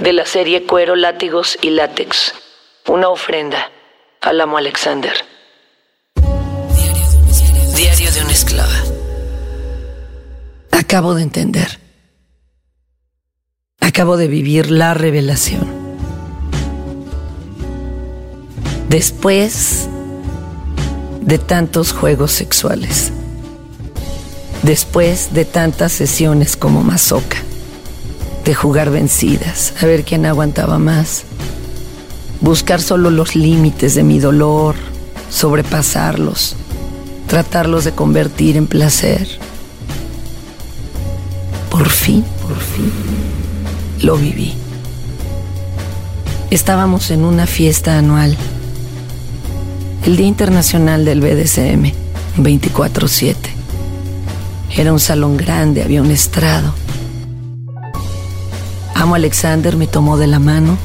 de la serie Cuero, Látigos y Látex. Una ofrenda al amo Alexander. Diario de una esclava. Acabo de entender. Acabo de vivir la revelación. Después de tantos juegos sexuales. Después de tantas sesiones como masoca de jugar vencidas, a ver quién aguantaba más, buscar solo los límites de mi dolor, sobrepasarlos, tratarlos de convertir en placer. Por fin, por fin, lo viví. Estábamos en una fiesta anual, el Día Internacional del BDSM, 24-7. Era un salón grande, había un estrado. Alexander me tomó de la mano,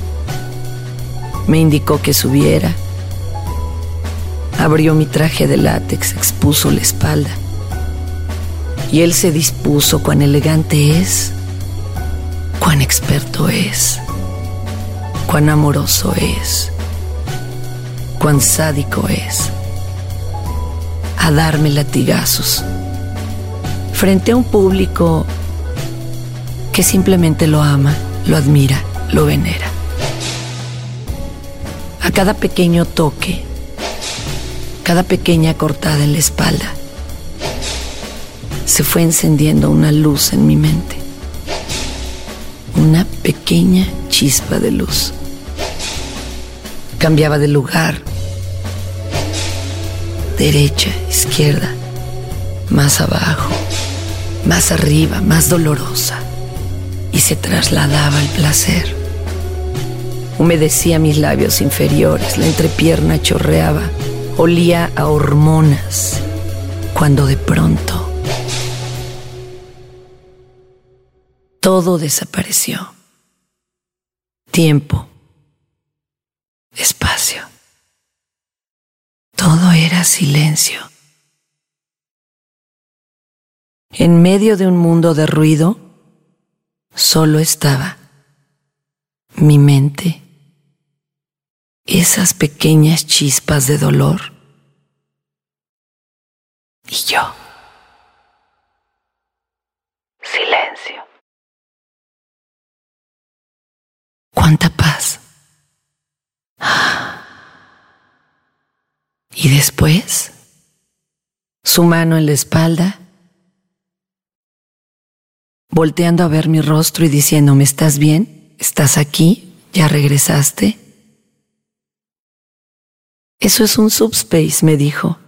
me indicó que subiera, abrió mi traje de látex, expuso la espalda. Y él se dispuso cuán elegante es, cuán experto es, cuán amoroso es, cuán sádico es, a darme latigazos frente a un público que simplemente lo ama, lo admira, lo venera. A cada pequeño toque, cada pequeña cortada en la espalda, se fue encendiendo una luz en mi mente. Una pequeña chispa de luz. Cambiaba de lugar. Derecha, izquierda, más abajo, más arriba, más dolorosa se trasladaba el placer. Humedecía mis labios inferiores, la entrepierna chorreaba, olía a hormonas, cuando de pronto todo desapareció. Tiempo, espacio. Todo era silencio. En medio de un mundo de ruido, solo estaba mi mente, esas pequeñas chispas de dolor y yo. Silencio. Cuánta paz. Y después, su mano en la espalda volteando a ver mi rostro y diciéndome, ¿estás bien? ¿Estás aquí? ¿Ya regresaste? Eso es un subspace, me dijo.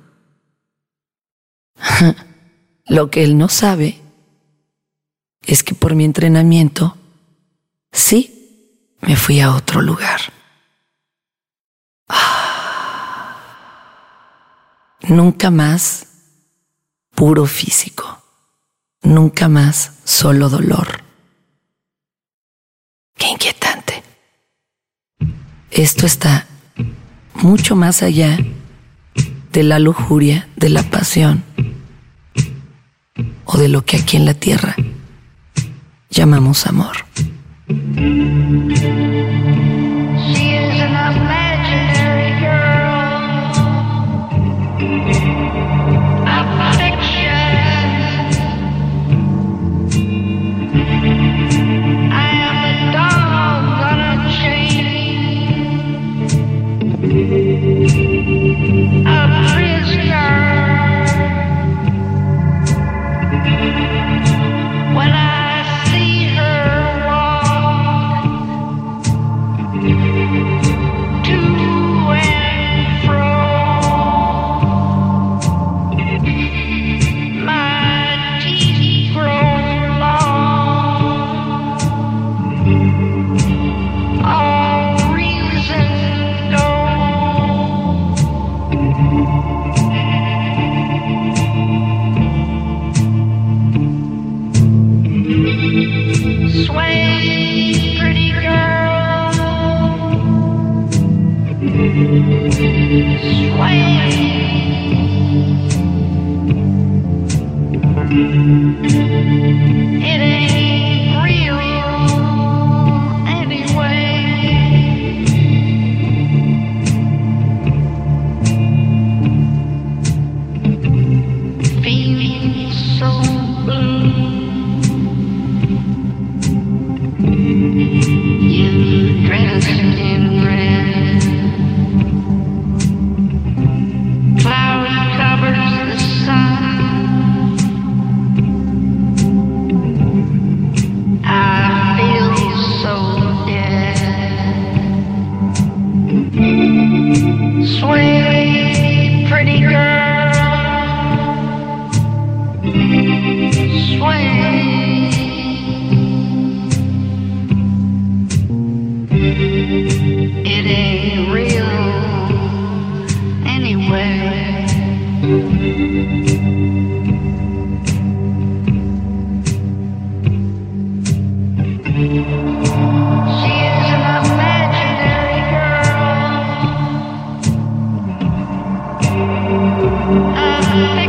Lo que él no sabe es que por mi entrenamiento, sí, me fui a otro lugar. Nunca más puro físico. Nunca más solo dolor. Qué inquietante. Esto está mucho más allá de la lujuria, de la pasión o de lo que aquí en la tierra llamamos amor. Swing. It ain't. pretty girl. It ain't real anyway. Thank you.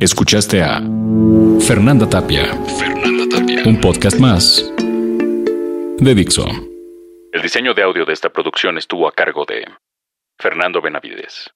Escuchaste a Fernanda Tapia. Fernanda Tapia. Un podcast más de Dixo. El diseño de audio de esta producción estuvo a cargo de Fernando Benavides.